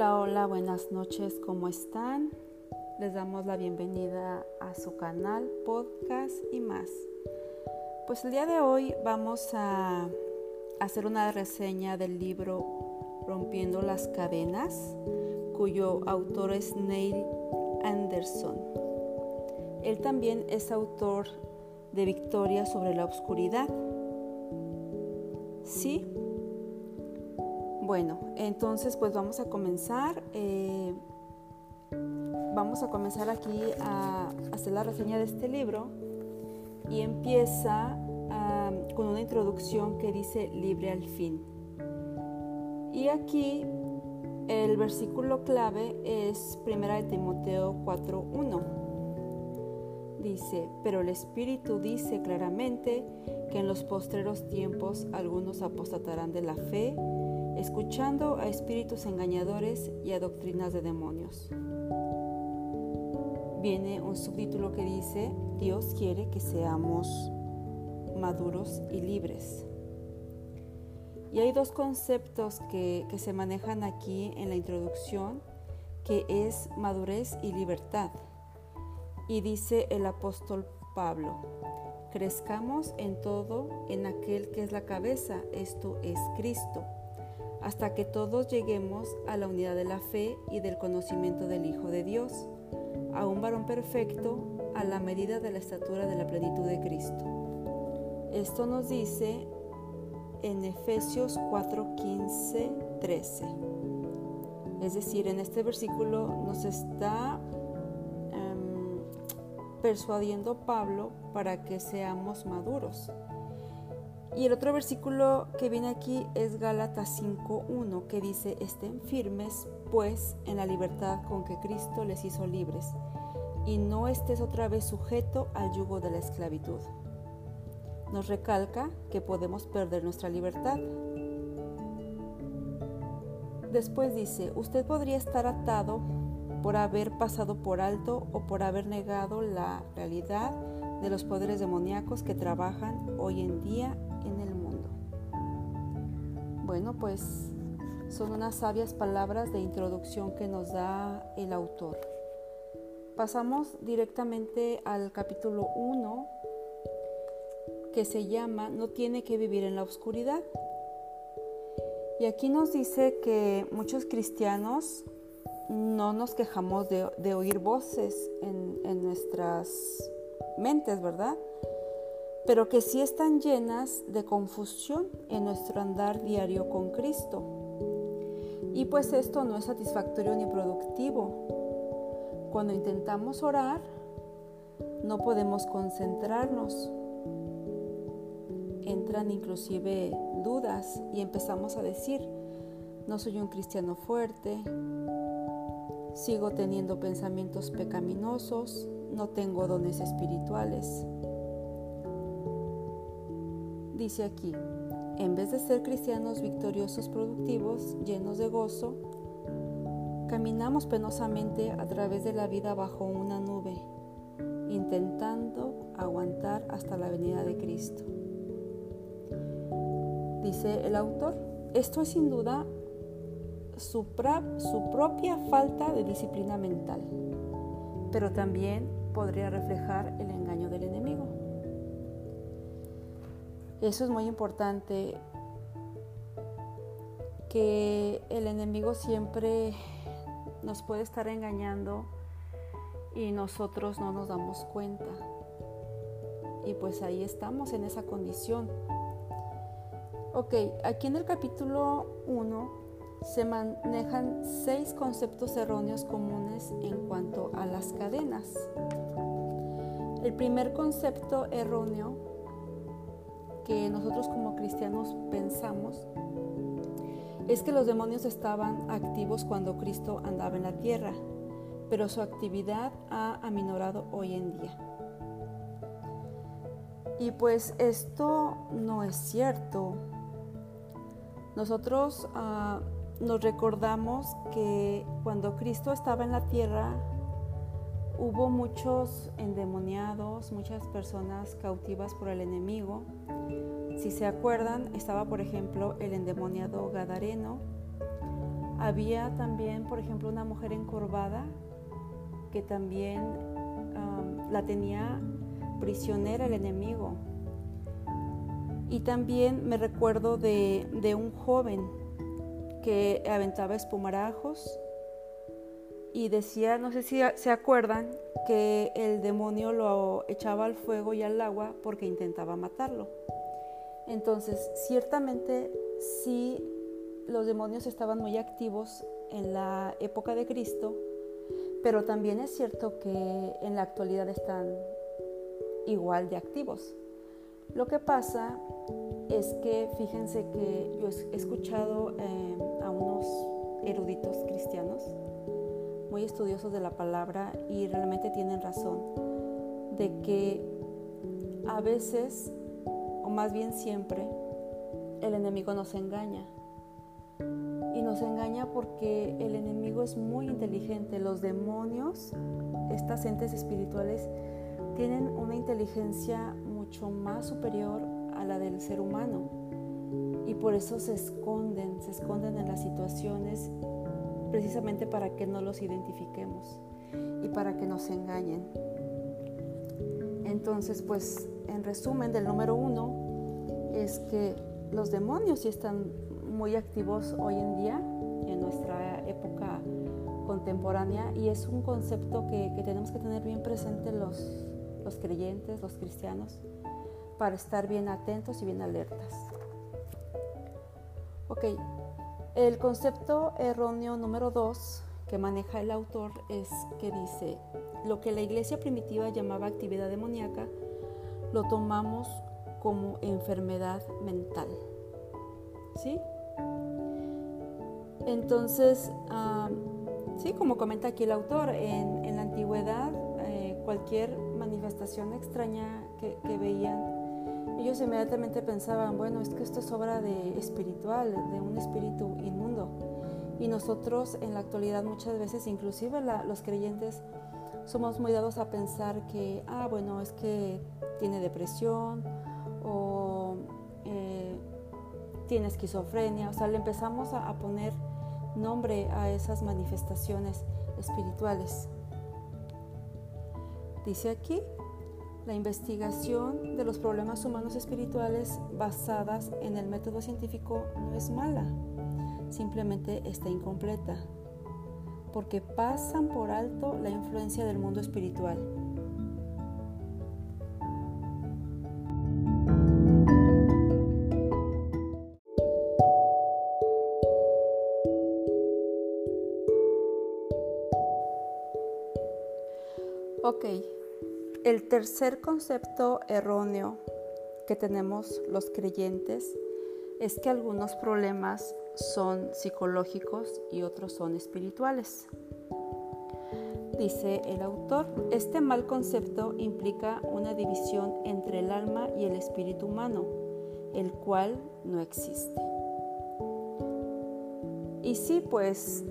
Hola, hola, buenas noches, ¿cómo están? Les damos la bienvenida a su canal, podcast y más. Pues el día de hoy vamos a hacer una reseña del libro Rompiendo las cadenas, cuyo autor es Neil Anderson. Él también es autor de Victoria sobre la Oscuridad. ¿Sí? Bueno, entonces pues vamos a comenzar. Eh, vamos a comenzar aquí a hacer la reseña de este libro y empieza con una introducción que dice libre al fin. Y aquí el versículo clave es 1 de Timoteo 4.1. Dice, pero el Espíritu dice claramente que en los postreros tiempos algunos apostatarán de la fe escuchando a espíritus engañadores y a doctrinas de demonios. Viene un subtítulo que dice, Dios quiere que seamos maduros y libres. Y hay dos conceptos que, se manejan aquí en la introducción, que es madurez y libertad. Y dice el apóstol Pablo, crezcamos en todo en aquel que es la cabeza, esto es Cristo hasta que todos lleguemos a la unidad de la fe y del conocimiento del Hijo de Dios, a un varón perfecto a la medida de la estatura de la plenitud de Cristo. Esto nos dice en Efesios 4, 15, 13. Es decir, en este versículo nos está em, persuadiendo Pablo para que seamos maduros. Y el otro versículo que viene aquí es Gálatas 5.1 que dice, estén firmes pues en la libertad con que Cristo les hizo libres y no estés otra vez sujeto al yugo de la esclavitud. Nos recalca que podemos perder nuestra libertad. Después dice, usted podría estar atado por haber pasado por alto o por haber negado la realidad de los poderes demoníacos que trabajan hoy en día en el mundo. Bueno, pues son unas sabias palabras de introducción que nos da el autor. Pasamos directamente al capítulo 1 que se llama No tiene que vivir en la oscuridad. Y aquí nos dice que muchos cristianos no nos quejamos de, oír voces en, en nuestras mentes, ¿verdad? Pero que sí están llenas de confusión en nuestro andar diario con Cristo. Y pues esto no es satisfactorio ni productivo. Cuando intentamos orar, no podemos concentrarnos. Entran inclusive dudas y empezamos a decir, no soy un cristiano fuerte, sigo teniendo pensamientos pecaminosos, no tengo dones espirituales. Dice aquí, en vez de ser cristianos victoriosos, productivos, llenos de gozo, caminamos penosamente a través de la vida bajo una nube, intentando aguantar hasta la venida de Cristo. Dice el autor, esto es sin duda su, propia falta de disciplina mental, pero también podría reflejar el engaño del enemigo. Eso es muy importante, que el enemigo siempre nos puede estar engañando y nosotros no nos damos cuenta. Y pues ahí estamos en esa condición. Ok, aquí en el capítulo 1 se manejan seis conceptos erróneos comunes en cuanto a las cadenas. El primer concepto erróneo que nosotros como cristianos pensamos es que los demonios estaban activos cuando Cristo andaba en la tierra, pero su actividad ha aminorado hoy en día. Y pues esto no es cierto. Nosotros ah, nos recordamos que cuando Cristo estaba en la tierra, hubo muchos endemoniados, muchas personas cautivas por el enemigo. Si se acuerdan, estaba por ejemplo el endemoniado Gadareno, Había también, por ejemplo, una mujer encorvada que también la tenía prisionera el enemigo. Y también me recuerdo de, un joven que aventaba espumarajos y decía, no sé si se acuerdan, que el demonio lo echaba al fuego y al agua porque intentaba matarlo. Entonces, ciertamente sí, los demonios estaban muy activos en la época de Cristo, pero también es cierto que en la actualidad están igual de activos. Lo que pasa es que fíjense que yo he escuchado eh, a unos eruditos cristianos muy estudiosos de la palabra y realmente tienen razón de que a veces, o más bien siempre, el enemigo nos engaña. Y nos engaña porque el enemigo es muy inteligente. Los demonios, estas entes espirituales, tienen una inteligencia mucho más superior a la del ser humano. Y por eso se esconden, se esconden en las situaciones precisamente para que no los identifiquemos y para que nos engañen. Entonces, pues en resumen del número uno es que los demonios sí están muy activos hoy en día, en nuestra época contemporánea, y es un concepto que, tenemos que tener bien presente los, los creyentes, los cristianos, para estar bien atentos y bien alertas. Ok, el concepto erróneo número dos que maneja el autor es que dice, lo que la iglesia primitiva llamaba actividad demoníaca, lo tomamos como enfermedad mental. ¿Sí? Entonces, sí, como comenta aquí el autor, en, la antigüedad eh, cualquier manifestación extraña que veían ellos inmediatamente pensaban, bueno, es que esto es obra de espiritual, de un espíritu inmundo. Y nosotros en la actualidad muchas veces, inclusive los creyentes, somos muy dados a pensar que, ah, bueno, es que tiene depresión o eh, tiene esquizofrenia. O sea, le empezamos a poner nombre a esas manifestaciones espirituales. Dice aquí, la investigación de los problemas humanos espirituales basadas en el método científico no es mala, simplemente está incompleta, porque pasan por alto la influencia del mundo espiritual. Ok, el tercer concepto erróneo que tenemos los creyentes es que algunos problemas son psicológicos y otros son espirituales. Dice el autor, este mal concepto implica una división entre el alma y el espíritu humano, el cual no existe. Y sí, pues,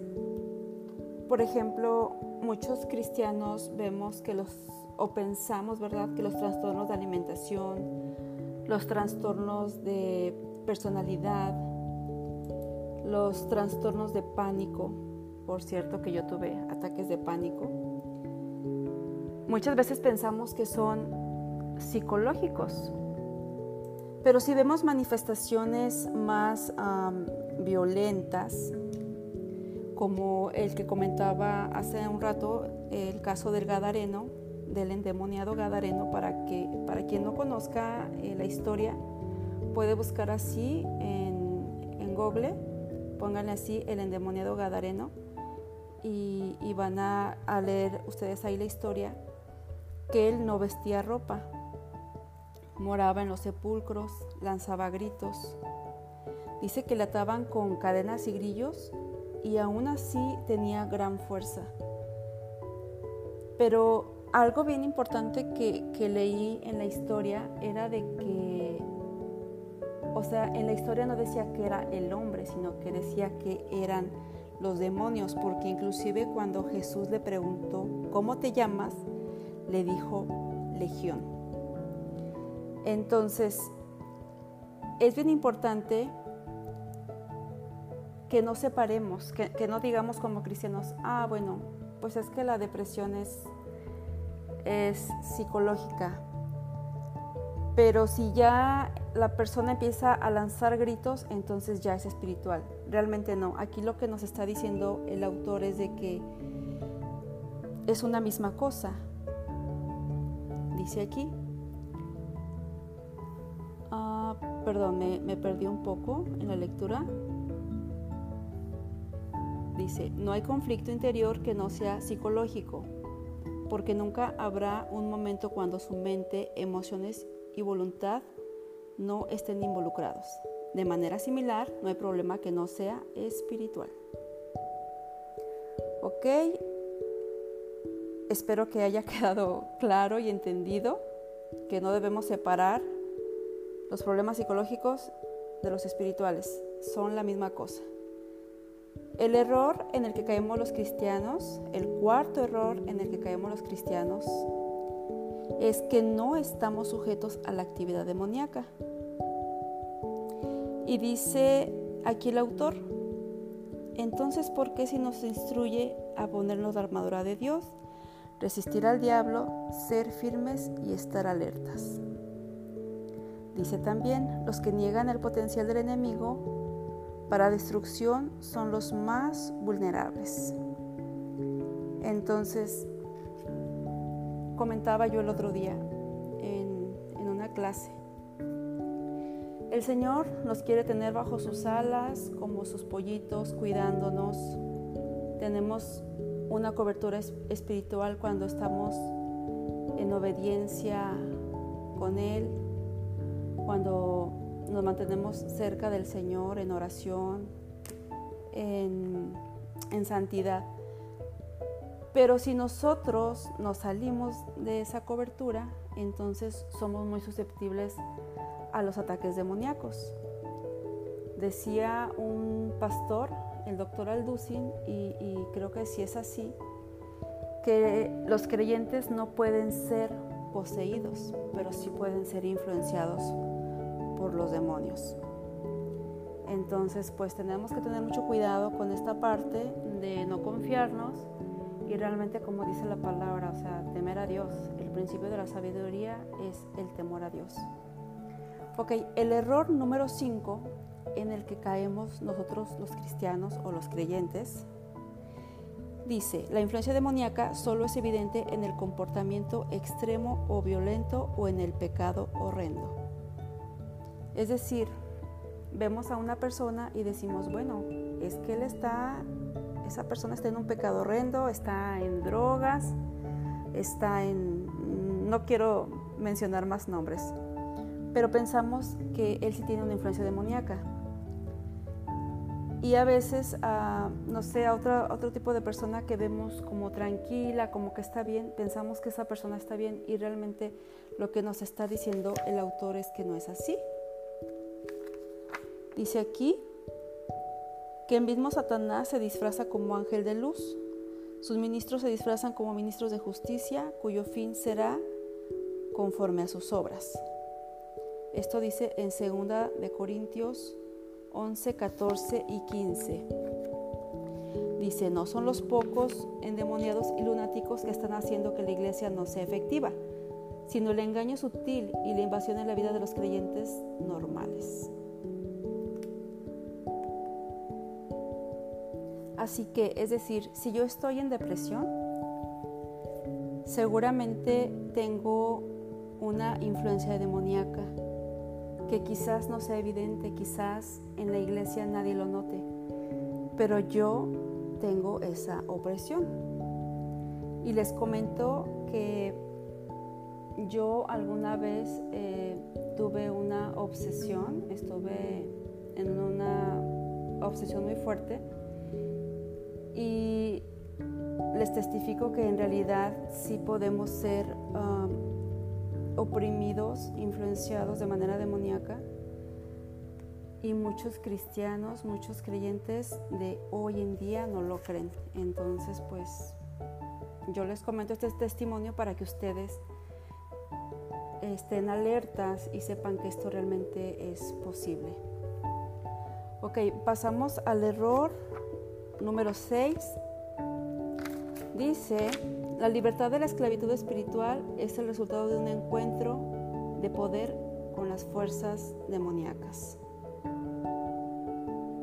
por ejemplo, muchos cristianos vemos que los o pensamos, ¿verdad?, que los trastornos de alimentación, los trastornos de personalidad, los trastornos de pánico, por cierto que yo tuve ataques de pánico, muchas veces pensamos que son psicológicos, pero si vemos manifestaciones más violentas, como el que comentaba hace un rato, el caso del Gadareno, del endemoniado Gadareno, para, que, para quien no conozca eh, la historia, puede buscar así en, en Google, pónganle así el endemoniado Gadareno y, van a, a, leer ustedes ahí la historia, que él no vestía ropa, moraba en los sepulcros, lanzaba gritos, dice que le ataban con cadenas y grillos y aún así tenía gran fuerza. Pero algo bien importante que, leí en la historia era de que, o sea, en la historia no decía que era el hombre, sino que decía que eran los demonios, porque inclusive cuando Jesús le preguntó, ¿cómo te llamas? le dijo legión. Entonces, es bien importante que no separemos, que, que, no digamos como cristianos, ah, bueno, pues es que la depresión es, es psicológica. Pero si ya la persona empieza a lanzar gritos, entonces ya es espiritual. Realmente no. Aquí lo que nos está diciendo el autor es de que es una misma cosa. Dice aquí. Ah, perdón, me, me perdí un poco en la lectura. Dice, no hay conflicto interior que no sea psicológico, porque nunca habrá un momento cuando su mente, emociones y voluntad no estén involucrados. De manera similar, no hay problema que no sea espiritual. Ok, espero que haya quedado claro y entendido que no debemos separar los problemas psicológicos de los espirituales. Son la misma cosa. El error en el que caemos los cristianos, el cuarto error en el que caemos los cristianos, es que no estamos sujetos a la actividad demoníaca. Y dice aquí el autor, entonces, ¿por qué si nos instruye a ponernos la armadura de Dios, resistir al diablo, ser firmes y estar alertas? Dice también, los que niegan el potencial del enemigo para destrucción son los más vulnerables. Entonces, comentaba yo el otro día en, una clase. El Señor nos quiere tener bajo sus alas como sus pollitos, cuidándonos. Tenemos una cobertura espiritual cuando estamos en obediencia con Él, cuando nos mantenemos cerca del Señor en oración, en, en santidad. Pero si nosotros nos salimos de esa cobertura, entonces somos muy susceptibles a los ataques demoníacos. Decía un pastor, el doctor Alducin, y, y creo que sí es así, que los creyentes no pueden ser poseídos, pero sí pueden ser influenciados por los demonios. Entonces, pues tenemos que tener mucho cuidado con esta parte de no confiarnos y realmente como dice la palabra, o sea, temer a Dios. El principio de la sabiduría es el temor a Dios. Ok, el error número 5 en el que caemos nosotros los cristianos o los creyentes, dice, la influencia demoníaca solo es evidente en el comportamiento extremo o violento o en el pecado horrendo. Es decir, vemos a una persona y decimos, bueno, es que él está esa persona está en un pecado horrendo, está en drogas, está en... no quiero mencionar más nombres, pero pensamos que él sí tiene una influencia demoníaca. Y a veces, no sé, a otro tipo de persona que vemos como tranquila, como que está bien, pensamos que esa persona está bien y realmente lo que nos está diciendo el autor es que no es así. Dice aquí, que el mismo Satanás se disfraza como ángel de luz. Sus ministros se disfrazan como ministros de justicia, cuyo fin será conforme a sus obras. Esto dice en 2 de Corintios 11, 14 y 15. Dice, no son los pocos endemoniados y lunáticos que están haciendo que la iglesia no sea efectiva, sino el engaño sutil y la invasión en la vida de los creyentes normales. Así que, es decir, si yo estoy en depresión, seguramente tengo una influencia demoníaca que quizás no sea evidente, quizás en la iglesia nadie lo note, pero yo tengo esa opresión. Y les comento que yo alguna vez eh, tuve una obsesión, estuve en una obsesión muy fuerte y les testifico que en realidad sí podemos ser um, oprimidos, influenciados de manera demoníaca. Y muchos cristianos, muchos creyentes de hoy en día no lo creen. Entonces, pues yo les comento este testimonio para que ustedes estén alertas y sepan que esto realmente es posible. Ok, pasamos al error número 6. Dice, la libertad de la esclavitud espiritual es el resultado de un encuentro de poder con las fuerzas demoníacas.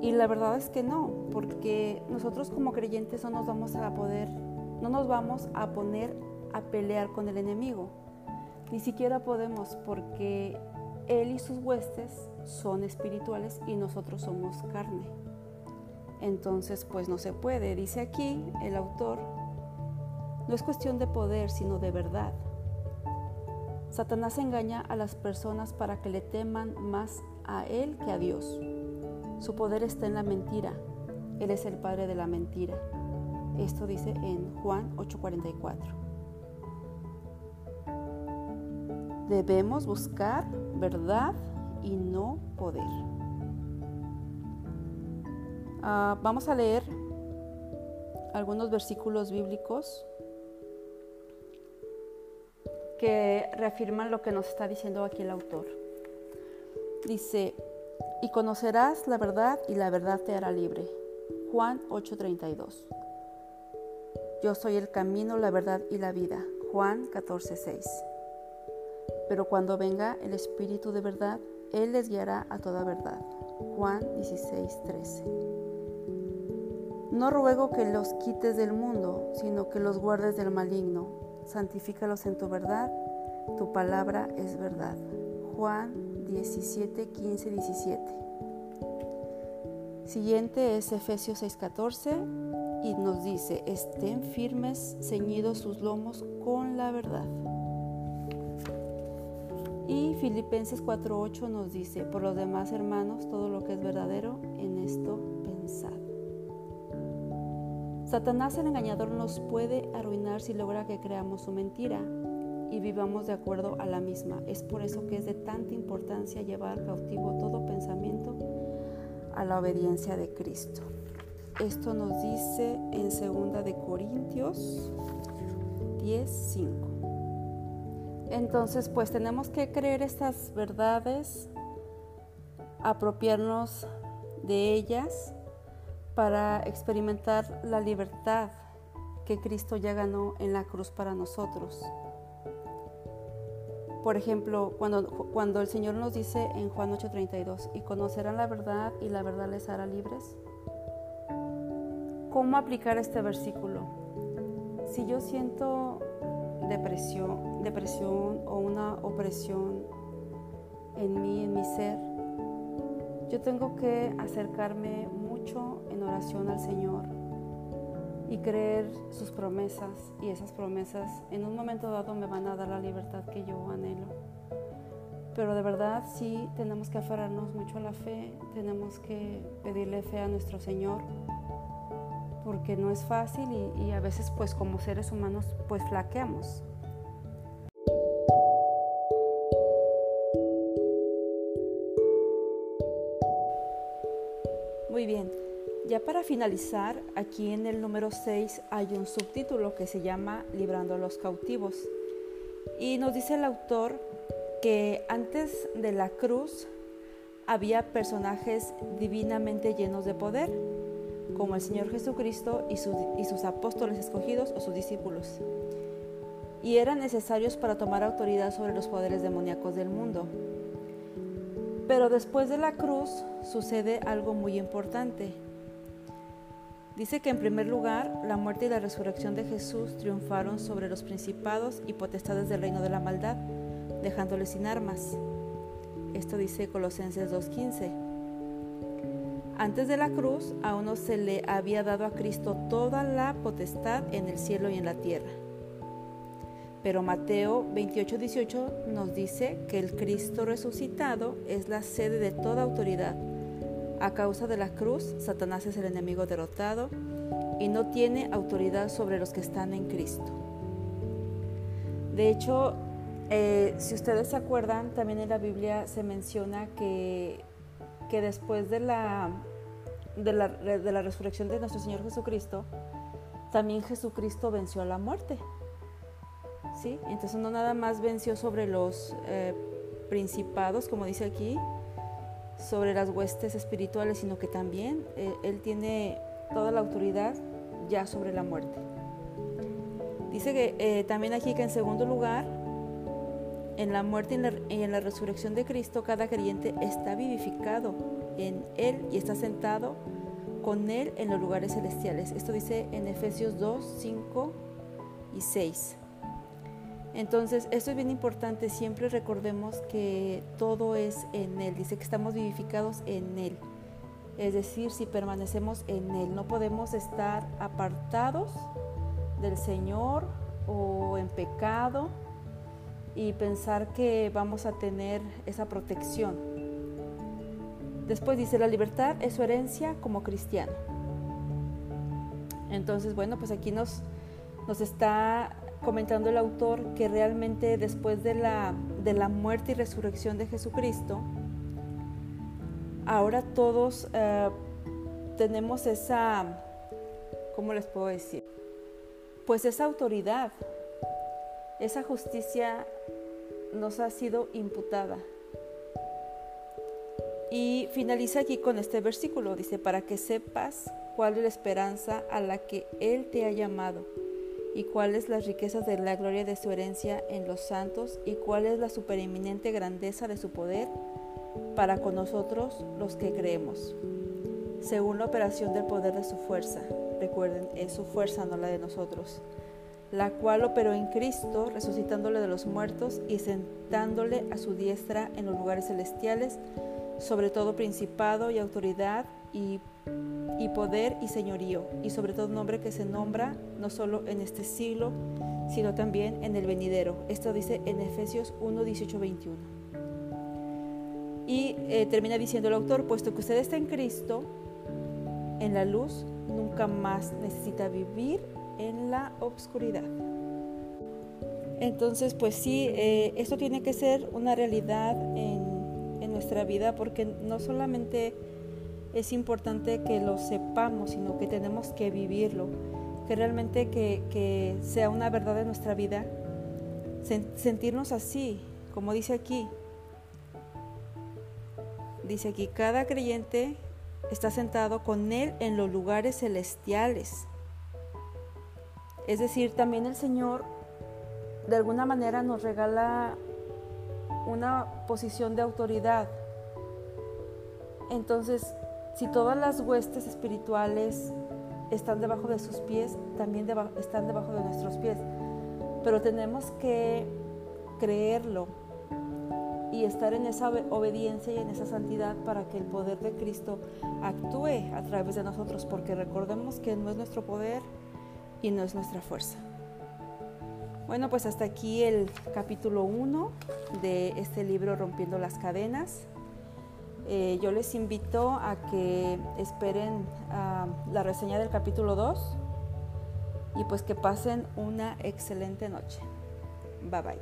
Y la verdad es que no, porque nosotros como creyentes no nos vamos a poder, no nos vamos a poner a pelear con el enemigo. Ni siquiera podemos porque él y sus huestes son espirituales y nosotros somos carne. Entonces, pues no se puede. Dice aquí el autor, no es cuestión de poder, sino de verdad. Satanás engaña a las personas para que le teman más a él que a Dios. Su poder está en la mentira. Él es el padre de la mentira. Esto dice en Juan 8:44. Debemos buscar verdad y no poder. Ah, vamos a leer algunos versículos bíblicos que reafirman lo que nos está diciendo aquí el autor. Dice, y conocerás la verdad y la verdad te hará libre. Juan 8:32. Yo soy el camino, la verdad y la vida. Juan 14:6. Pero cuando venga el Espíritu de verdad, Él les guiará a toda verdad. Juan 16, 13. No ruego que los quites del mundo, sino que los guardes del maligno. Santifícalos en tu verdad, tu palabra es verdad. Juan 17, 15, 17. Siguiente es Efesios 6, 14 y nos dice, estén firmes, ceñidos sus lomos con la verdad. Y Filipenses 4:8 nos dice, por los demás hermanos, todo lo que es verdadero, en esto pensad. Satanás el engañador nos puede arruinar si logra que creamos su mentira y vivamos de acuerdo a la misma. Es por eso que es de tanta importancia llevar cautivo todo pensamiento a la obediencia de Cristo. Esto nos dice en 2 de Corintios 10:5. Entonces, pues tenemos que creer estas verdades, apropiarnos de ellas para experimentar la libertad que Cristo ya ganó en la cruz para nosotros. Por ejemplo, cuando, cuando el Señor nos dice en Juan 8:32, y conocerán la verdad y la verdad les hará libres, ¿cómo aplicar este versículo? Si yo siento depresión, depresión o una opresión en mí, en mi ser, yo tengo que acercarme oración al Señor y creer sus promesas y esas promesas en un momento dado me van a dar la libertad que yo anhelo. Pero de verdad sí tenemos que aferrarnos mucho a la fe, tenemos que pedirle fe a nuestro Señor porque no es fácil y, a veces pues como seres humanos pues flaqueamos. Muy bien, ya para finalizar, aquí en el número 6 hay un subtítulo que se llama Librando a los cautivos. Y nos dice el autor que antes de la cruz había personajes divinamente llenos de poder como el Señor Jesucristo y sus, apóstoles escogidos o sus discípulos, y eran necesarios para tomar autoridad sobre los poderes demoníacos del mundo. Pero después de la cruz sucede algo muy importante. Dice que en primer lugar, la muerte y la resurrección de Jesús triunfaron sobre los principados y potestades del reino de la maldad, dejándoles sin armas. Esto dice Colosenses 2.15. Antes de la cruz, a uno se le había dado a Cristo toda la potestad en el cielo y en la tierra. Pero Mateo 28, 18 nos dice que el Cristo resucitado es la sede de toda autoridad. A causa de la cruz, Satanás es el enemigo derrotado y no tiene autoridad sobre los que están en Cristo. De hecho, eh, si ustedes se acuerdan, también en la Biblia se menciona que que después de la, de la, de la resurrección de nuestro Señor Jesucristo, también Jesucristo venció a la muerte. ¿Sí? Entonces no nada más venció sobre los eh, principados, como dice aquí, sobre las huestes espirituales, sino que también eh, Él tiene toda la autoridad ya sobre la muerte. Dice que eh, también aquí que en segundo lugar, en la muerte y en la, resurrección de Cristo, cada creyente está vivificado en Él y está sentado con Él en los lugares celestiales. Esto dice en Efesios 2, 5 y 6. Entonces, esto es bien importante, siempre recordemos que todo es en Él, dice que estamos vivificados en Él. Es decir, si permanecemos en Él, no podemos estar apartados del Señor o en pecado y pensar que vamos a tener esa protección. Después dice, la libertad es su herencia como cristiano. Entonces, bueno, pues aquí nos, nos está comentando el autor que realmente después de la, de la muerte y resurrección de Jesucristo, ahora todos eh, tenemos esa, ¿cómo les puedo decir? Pues esa autoridad, esa justicia nos ha sido imputada. Y finaliza aquí con este versículo, dice, para que sepas cuál es la esperanza a la que Él te ha llamado y cuáles las riquezas de la gloria de su herencia en los santos y cuál es la supereminente grandeza de su poder para con nosotros los que creemos, según la operación del poder de su fuerza. Recuerden, es su fuerza, no la de nosotros, la cual operó en Cristo, resucitándole de los muertos y sentándole a su diestra en los lugares celestiales, sobre todo principado y autoridad y y poder y señorío, y sobre todo nombre que se nombra no solo en este siglo, sino también en el venidero. Esto dice en Efesios 1, 18, 21. Y eh, termina diciendo el autor, puesto que usted está en Cristo, en la luz, nunca más necesita vivir en la obscuridad. Entonces, pues sí, eh, esto tiene que ser una realidad en, en nuestra vida porque no solamente es importante que lo sepamos, sino que tenemos que vivirlo, que realmente que, sea una verdad de nuestra vida, sentirnos así, como dice aquí. Dice aquí, cada creyente está sentado con Él en los lugares celestiales. Es decir, también el Señor de alguna manera nos regala una posición de autoridad. Entonces, si todas las huestes espirituales están debajo de sus pies, también están debajo de nuestros pies. Pero tenemos que creerlo y estar en esa obediencia y en esa santidad para que el poder de Cristo actúe a través de nosotros, porque recordemos que no es nuestro poder y no es nuestra fuerza. Bueno, pues hasta aquí el capítulo 1 de este libro Rompiendo las Cadenas. Eh, yo les invito a que esperen ah, la reseña del capítulo 2 y pues que pasen una excelente noche. Bye bye.